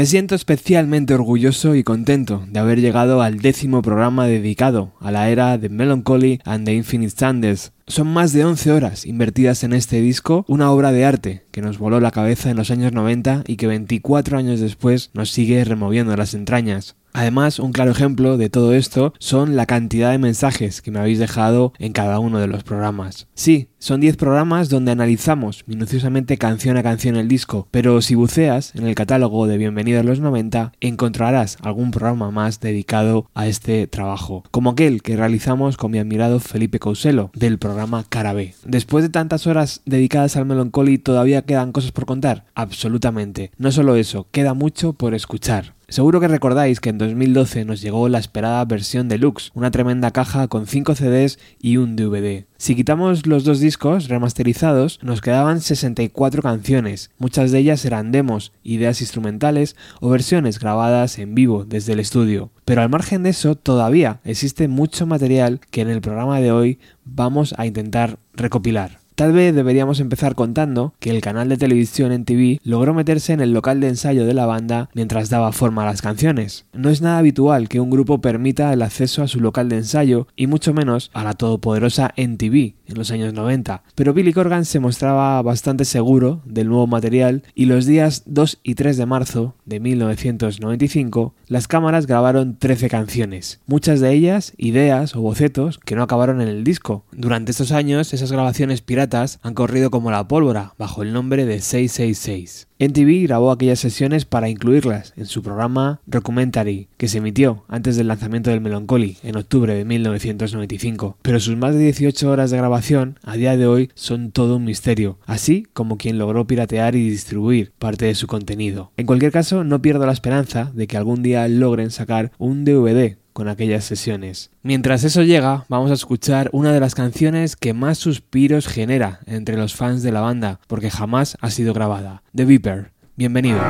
Me siento especialmente orgulloso y contento de haber llegado al décimo programa dedicado a la era de Melancholy and the Infinite Standards. Son más de 11 horas invertidas en este disco, una obra de arte que nos voló la cabeza en los años 90 y que 24 años después nos sigue removiendo las entrañas. Además, un claro ejemplo de todo esto son la cantidad de mensajes que me habéis dejado en cada uno de los programas. Sí, son 10 programas donde analizamos minuciosamente canción a canción el disco, pero si buceas en el catálogo de Bienvenido a los 90 encontrarás algún programa más dedicado a este trabajo, como aquel que realizamos con mi admirado Felipe Couselo del programa Cara B. Después de tantas horas dedicadas al Melancholy, ¿todavía quedan cosas por contar? Absolutamente. No solo eso, queda mucho por escuchar. Seguro que recordáis que en 2012 nos llegó la esperada versión deluxe, una tremenda caja con 5 CDs y un DVD. Si quitamos los dos discos remasterizados, nos quedaban 64 canciones, muchas de ellas eran demos, ideas instrumentales o versiones grabadas en vivo desde el estudio. Pero al margen de eso, todavía existe mucho material que en el programa de hoy vamos a intentar recopilar. Tal vez deberíamos empezar contando que el canal de televisión en TV logró meterse en el local de ensayo de la banda mientras daba forma a las canciones. No es nada habitual que un grupo permita el acceso a su local de ensayo y mucho menos a la todopoderosa NTV en los años 90, pero Billy Corgan se mostraba bastante seguro del nuevo material y los días 2 y 3 de marzo de 1995 las cámaras grabaron 13 canciones, muchas de ellas ideas o bocetos que no acabaron en el disco. Durante estos años esas grabaciones piratas han corrido como la pólvora bajo el nombre de 666. NTV grabó aquellas sesiones para incluirlas en su programa Documentary, que se emitió antes del lanzamiento del Melancholy en octubre de 1995. Pero sus más de 18 horas de grabación a día de hoy son todo un misterio, así como quien logró piratear y distribuir parte de su contenido. En cualquier caso, no pierdo la esperanza de que algún día logren sacar un DVD con aquellas sesiones. Mientras eso llega, vamos a escuchar una de las canciones que más suspiros genera entre los fans de la banda, porque jamás ha sido grabada, The Viper. Bienvenidos.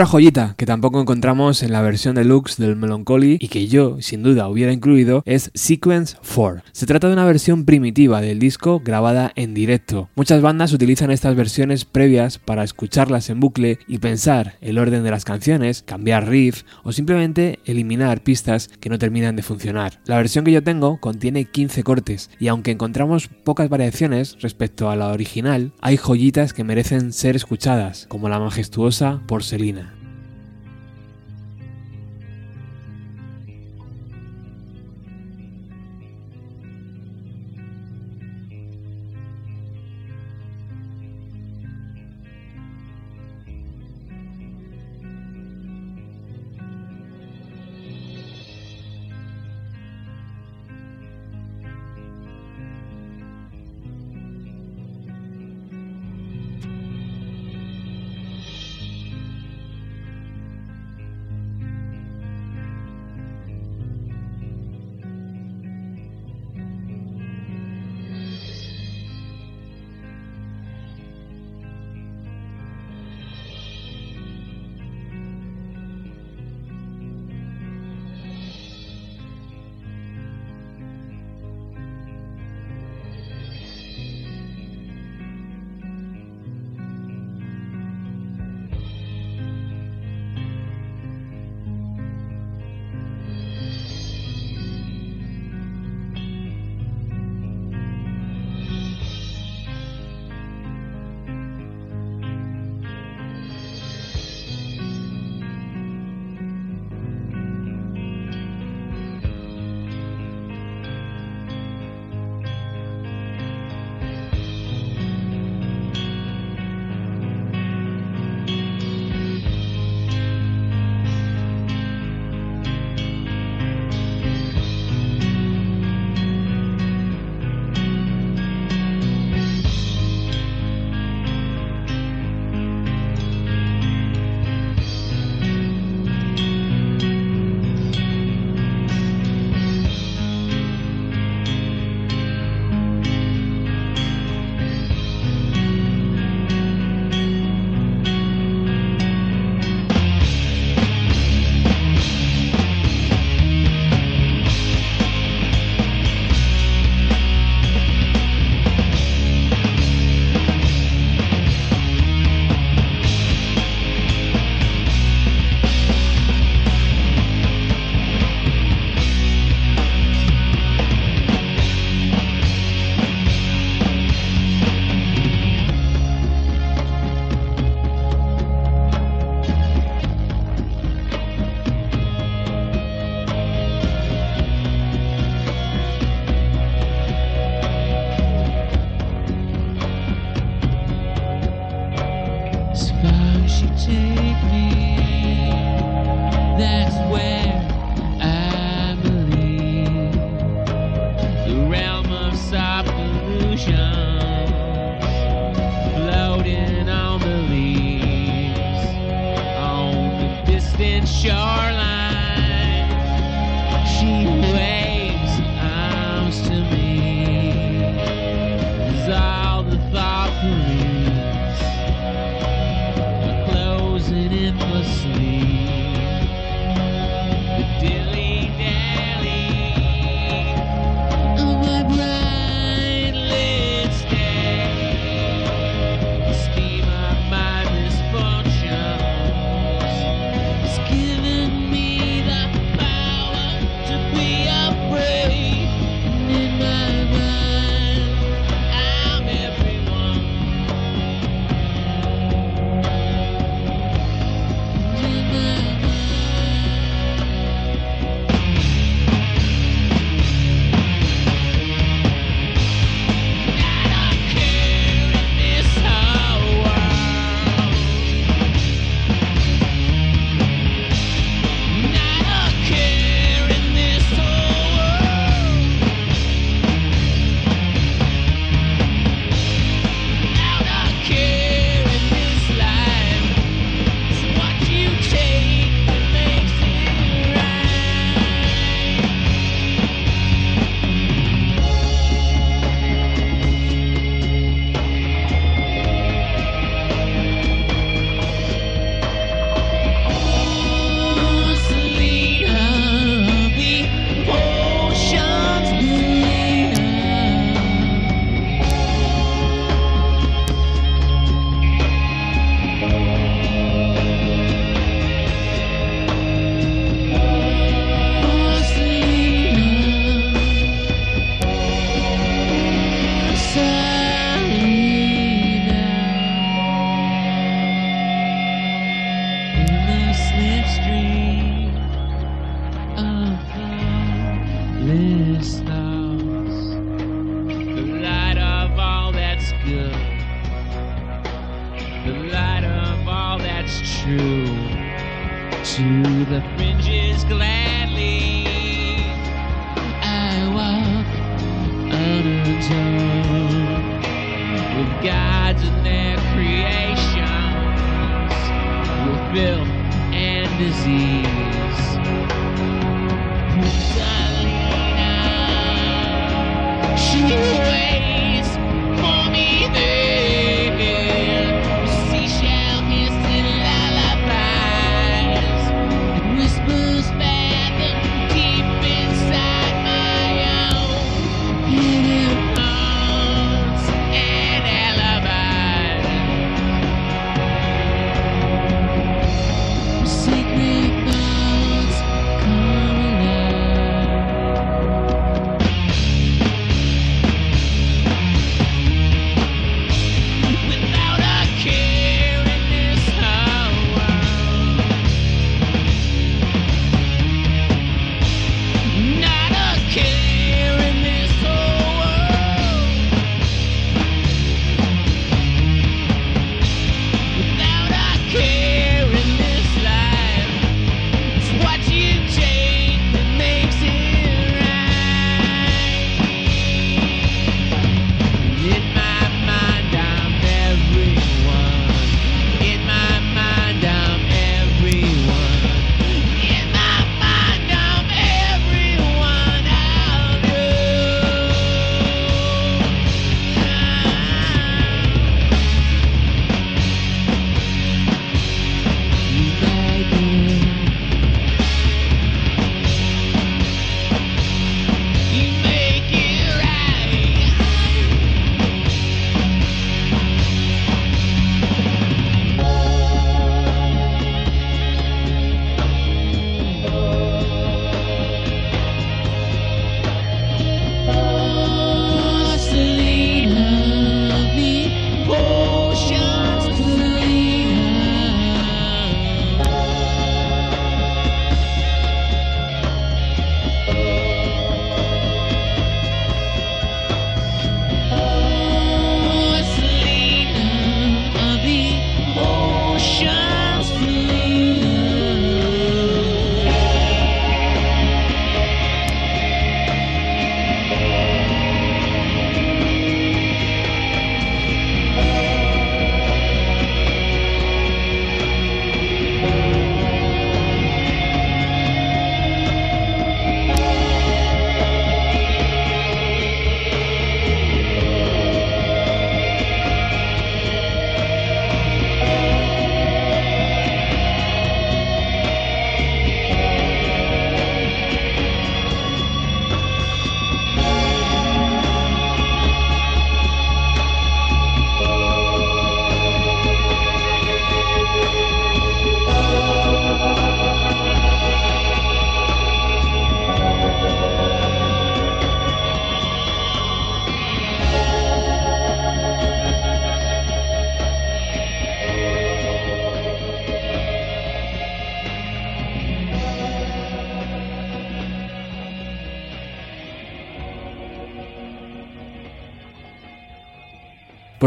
Otra joyita que tampoco encontramos en la versión deluxe del Melancholy y que yo, sin duda, hubiera incluido es Sequence 4. Se trata de una versión primitiva del disco grabada en directo. Muchas bandas utilizan estas versiones previas para escucharlas en bucle y pensar el orden de las canciones, cambiar riff o simplemente eliminar pistas que no terminan de funcionar. La versión que yo tengo contiene 15 cortes y aunque encontramos pocas variaciones respecto a la original, hay joyitas que merecen ser escuchadas, como la majestuosa Porcelina.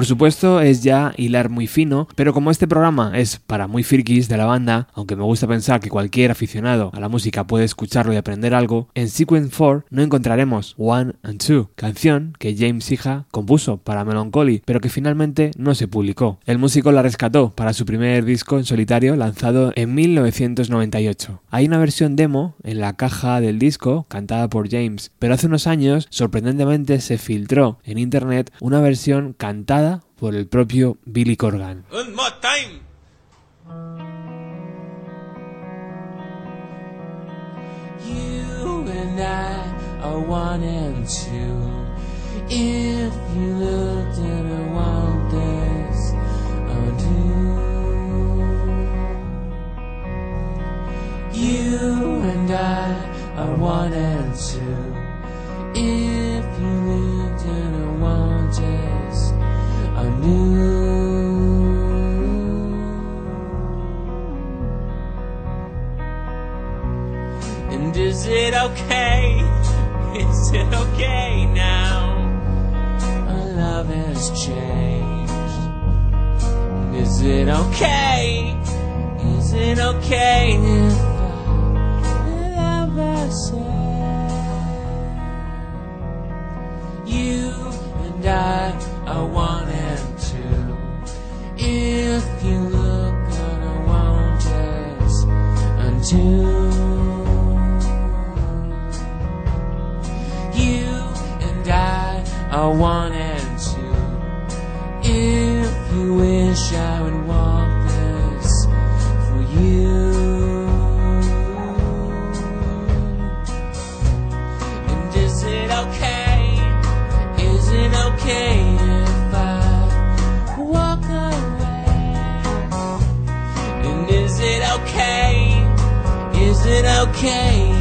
Por supuesto es ya hilar muy fino, pero como este programa es para muy frikis de la banda, aunque me gusta pensar que cualquier aficionado a la música puede escucharlo y aprender algo, en Sequence 4 no encontraremos One and Two, canción que James Hija compuso para Melancholy, pero que finalmente no se publicó. El músico la rescató para su primer disco en solitario lanzado en 1998. Hay una versión demo en la caja del disco cantada por James, pero hace unos años sorprendentemente se filtró en internet una versión cantada por el propio Billy Corgan. One more time. You and I are one and two. If you looked at a one this undo. You and I are one and two. If it okay? Is it okay now? Our love has changed. Is it okay? Is it okay if I love myself? You and I are one and two. If you look just until are one and two. If you wish I would walk this for you. And is it okay? Is it okay if I walk away? And is it okay? Is it okay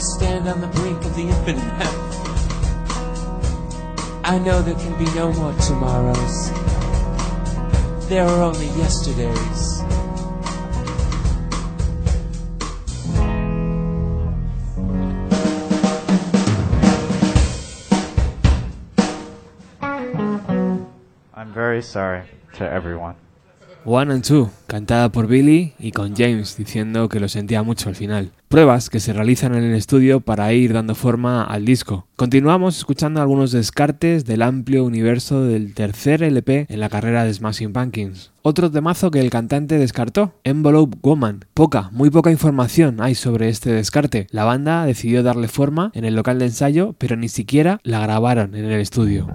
stand on the brink of the infinite, I know there can be no more tomorrows. There are only yesterdays. I'm very sorry to everyone. One and Two, cantada por Billy y con James diciendo que lo sentía mucho al final. Pruebas que se realizan en el estudio para ir dando forma al disco. Continuamos escuchando algunos descartes del amplio universo del tercer LP en la carrera de Smashing Pumpkins. Otro temazo que el cantante descartó, Envelope Woman. Poca, muy poca información hay sobre este descarte. La banda decidió darle forma en el local de ensayo, pero ni siquiera la grabaron en el estudio.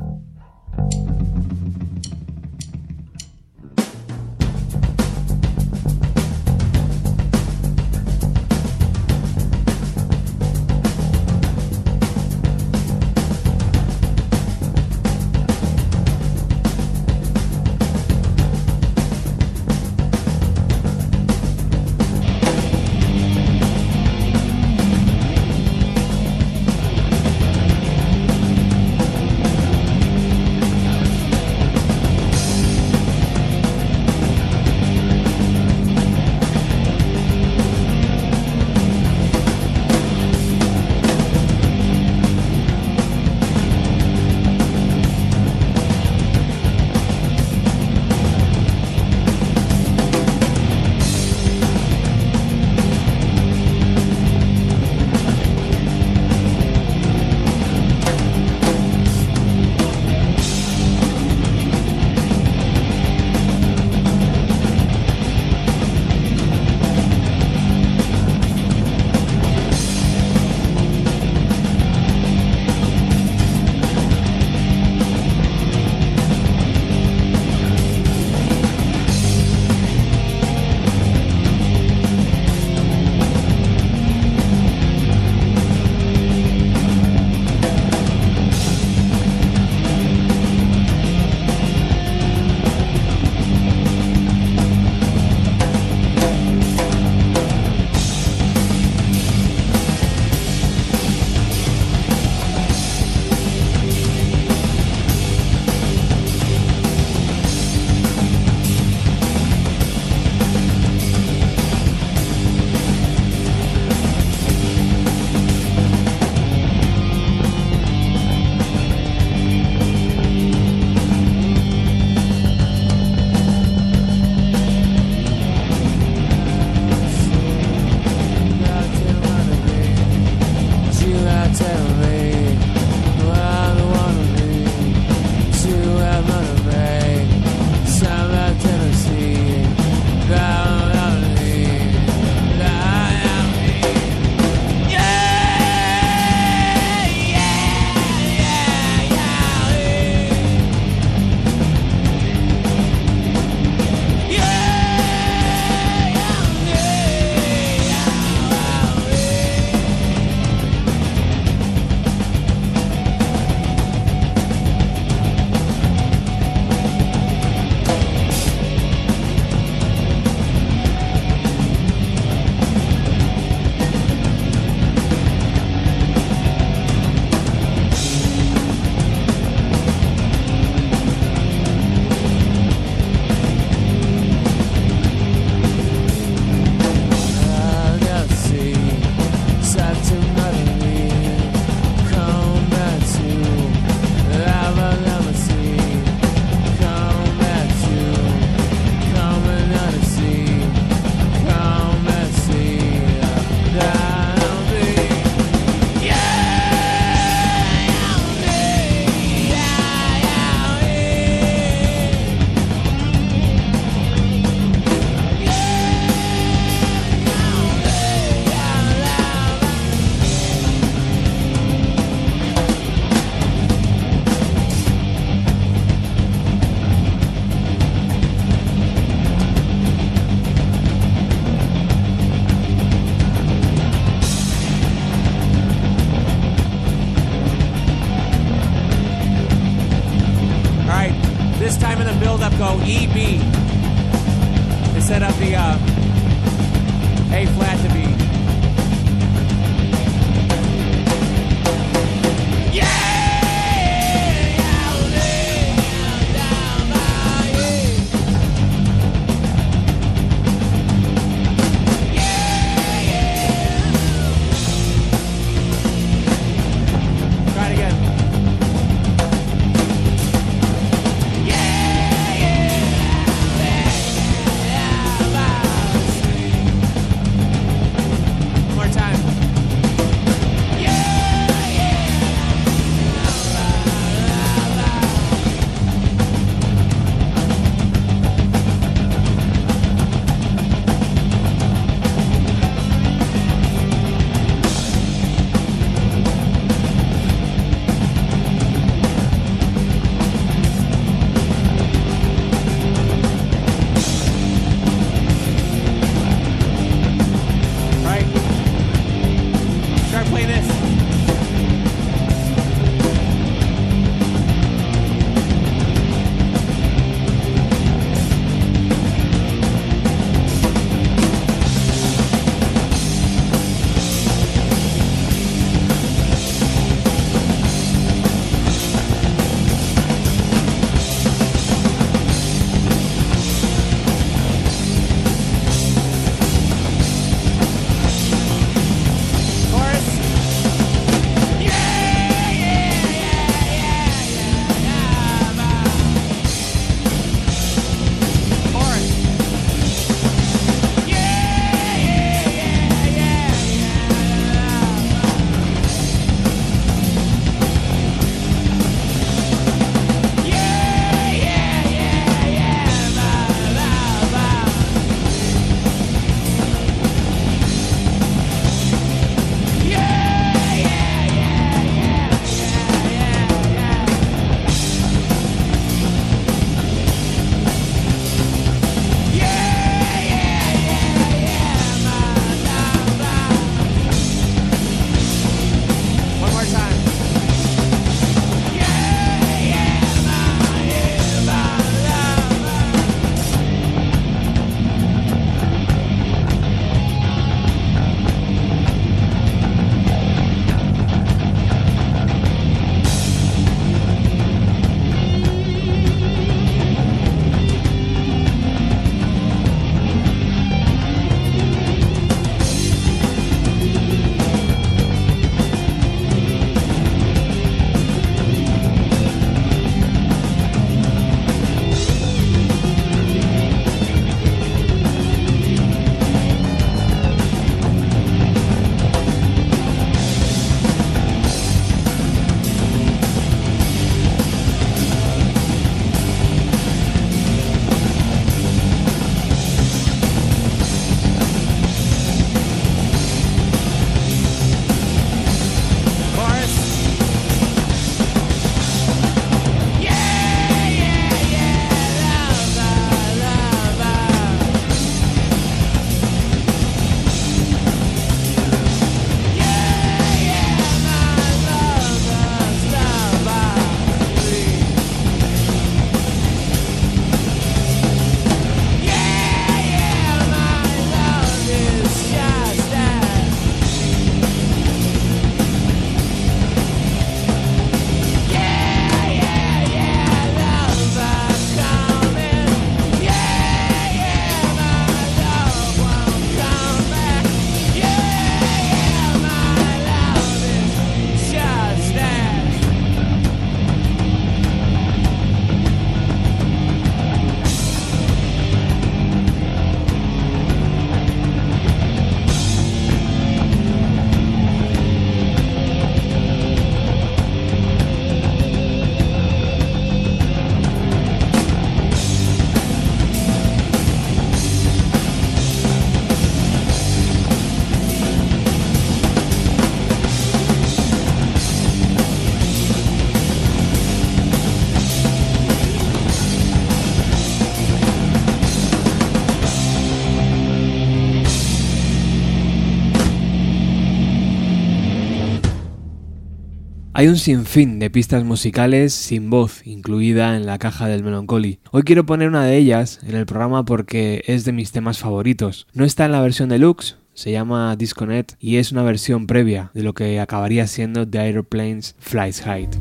Hay un sinfín de pistas musicales sin voz incluida en la caja del Melancholy. Hoy quiero poner una de ellas en el programa porque es de mis temas favoritos. No está en la versión deluxe, se llama Disconnect y es una versión previa de lo que acabaría siendo The Aeroplanes Flight Height.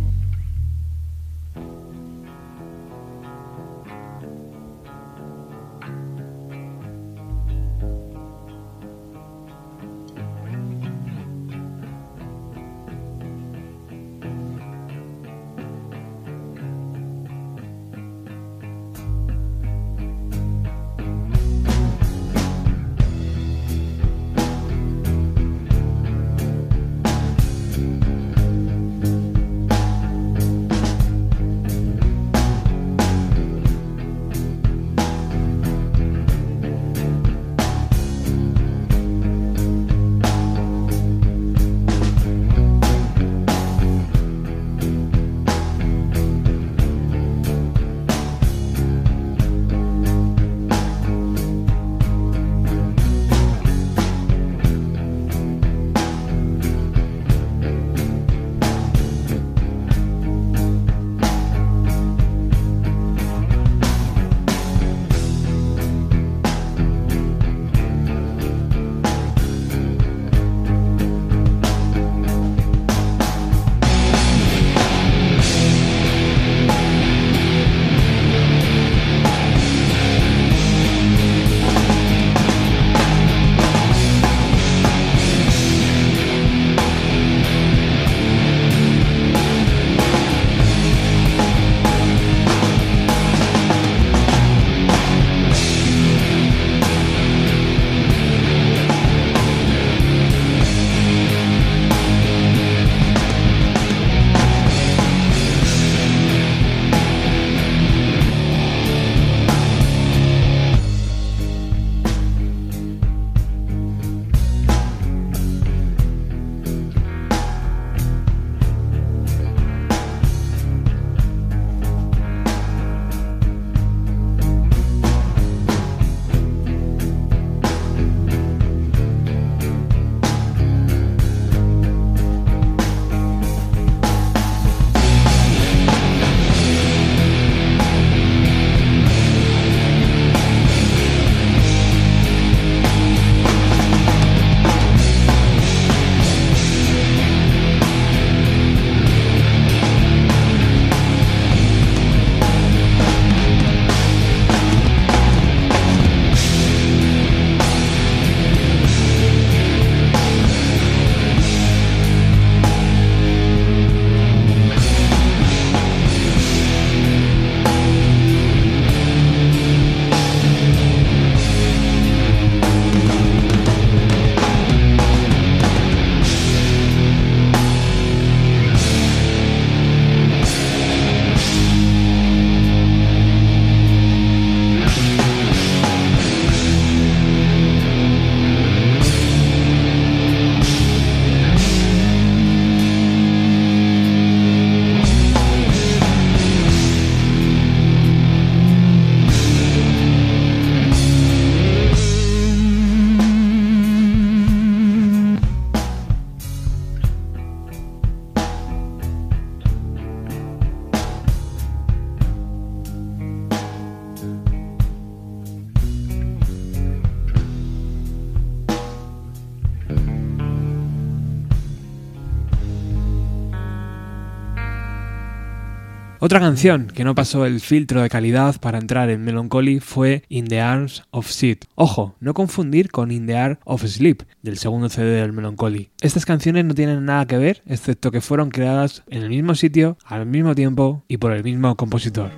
Otra canción que no pasó el filtro de calidad para entrar en Melancholy fue In the Arms of Sid. Ojo, no confundir con In the Arms of Sleep, del segundo CD del Melancholy. Estas canciones no tienen nada que ver, excepto que fueron creadas en el mismo sitio, al mismo tiempo y por el mismo compositor.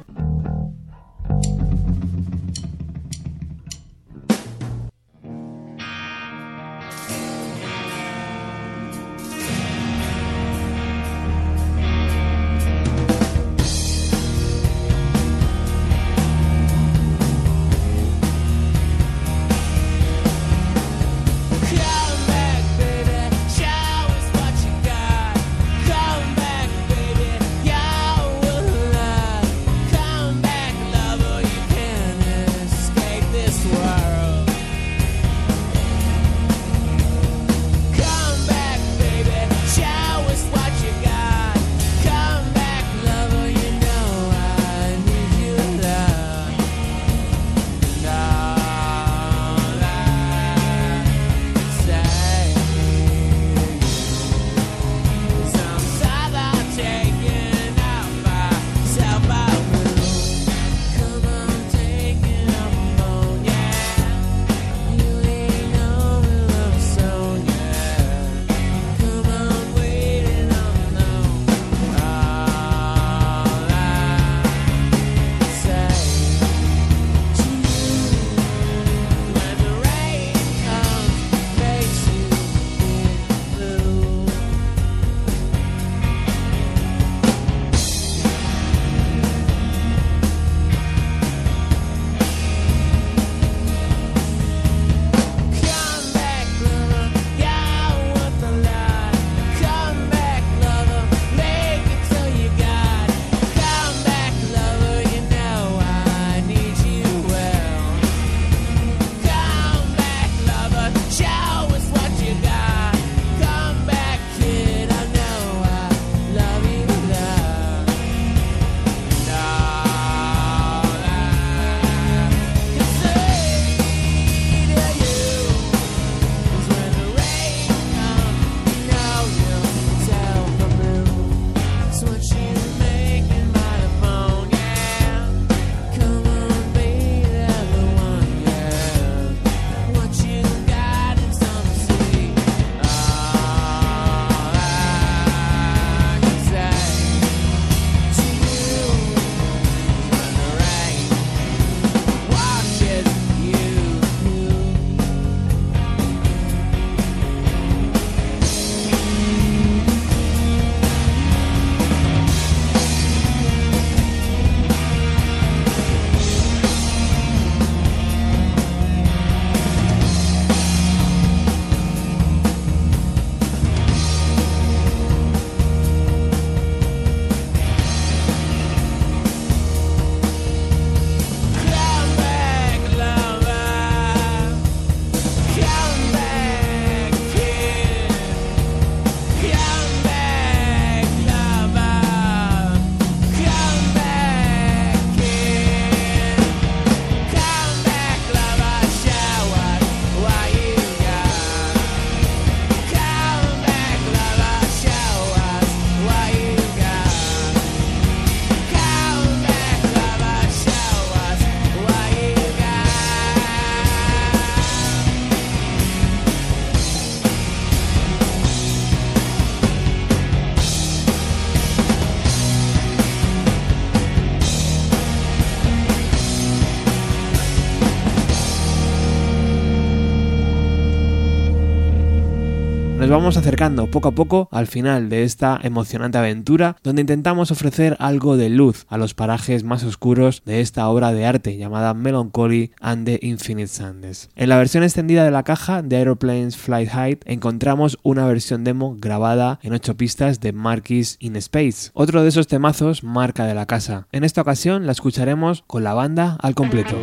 Acercando poco a poco al final de esta emocionante aventura donde intentamos ofrecer algo de luz a los parajes más oscuros de esta obra de arte llamada Melancholy and the Infinite Sands. En la versión extendida de la caja de Aeroplanes Flight Height encontramos una versión demo grabada en 8 pistas de Marquis in Space, otro de esos temazos marca de la casa. En esta ocasión la escucharemos con la banda al completo.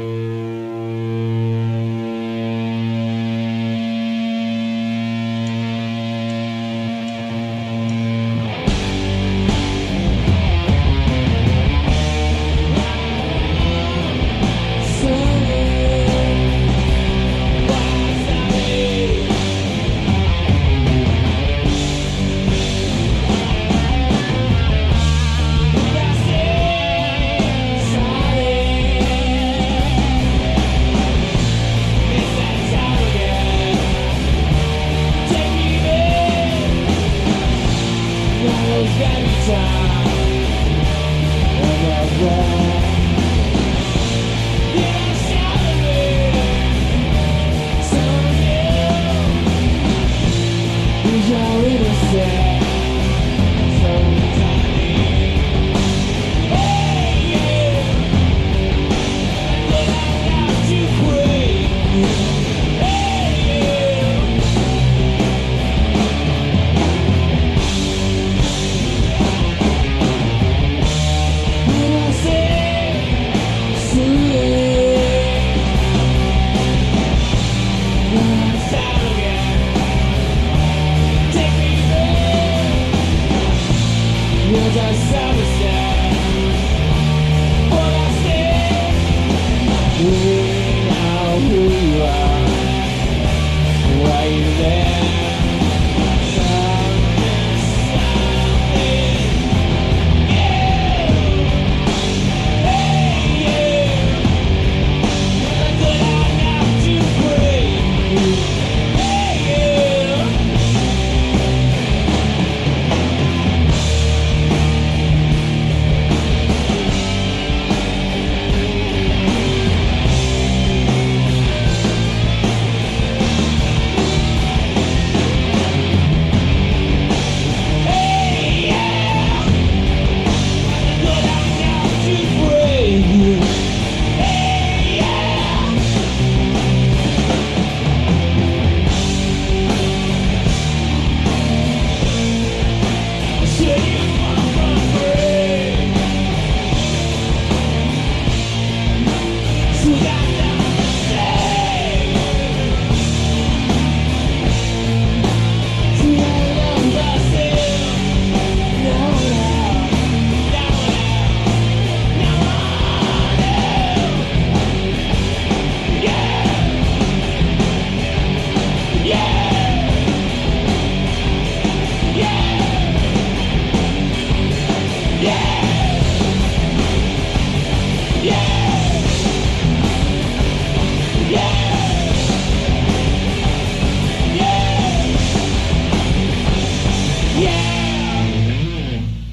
Yeah.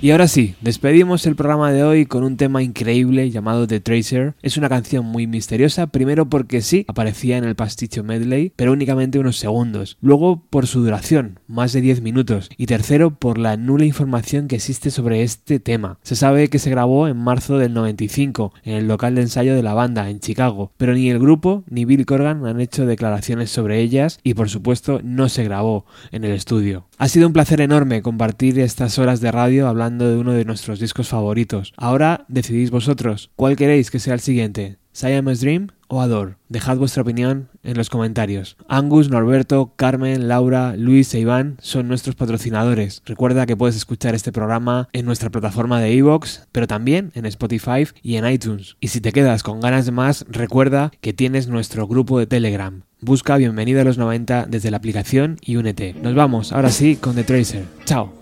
Y ahora sí, despedimos el programa de hoy con un tema increíble llamado The Tracer. Es una canción muy misteriosa, primero porque sí, aparecía en el pasticho medley, pero únicamente unos segundos. Luego por su duración, más de 10 minutos. Y tercero por la nula información que existe sobre este tema. Se sabe que se grabó en marzo del 95 en el local de ensayo de la banda en Chicago, pero ni el grupo ni Bill Corgan han hecho declaraciones sobre ellas y por supuesto no se grabó en el estudio. Ha sido un placer enorme compartir estas horas de radio hablando de uno de nuestros discos favoritos. Ahora decidís vosotros, ¿cuál queréis que sea el siguiente? Siamese Dream o Adore? Dejad vuestra opinión en los comentarios. Angus, Norberto, Carmen, Laura, Luis e Iván son nuestros patrocinadores. Recuerda que puedes escuchar este programa en nuestra plataforma de iVoox, pero también en Spotify y en iTunes. Y si te quedas con ganas de más, recuerda que tienes nuestro grupo de Telegram. Busca Bienvenido a los 90 desde la aplicación y únete. Nos vamos, ahora sí, con The Tracer. Chao.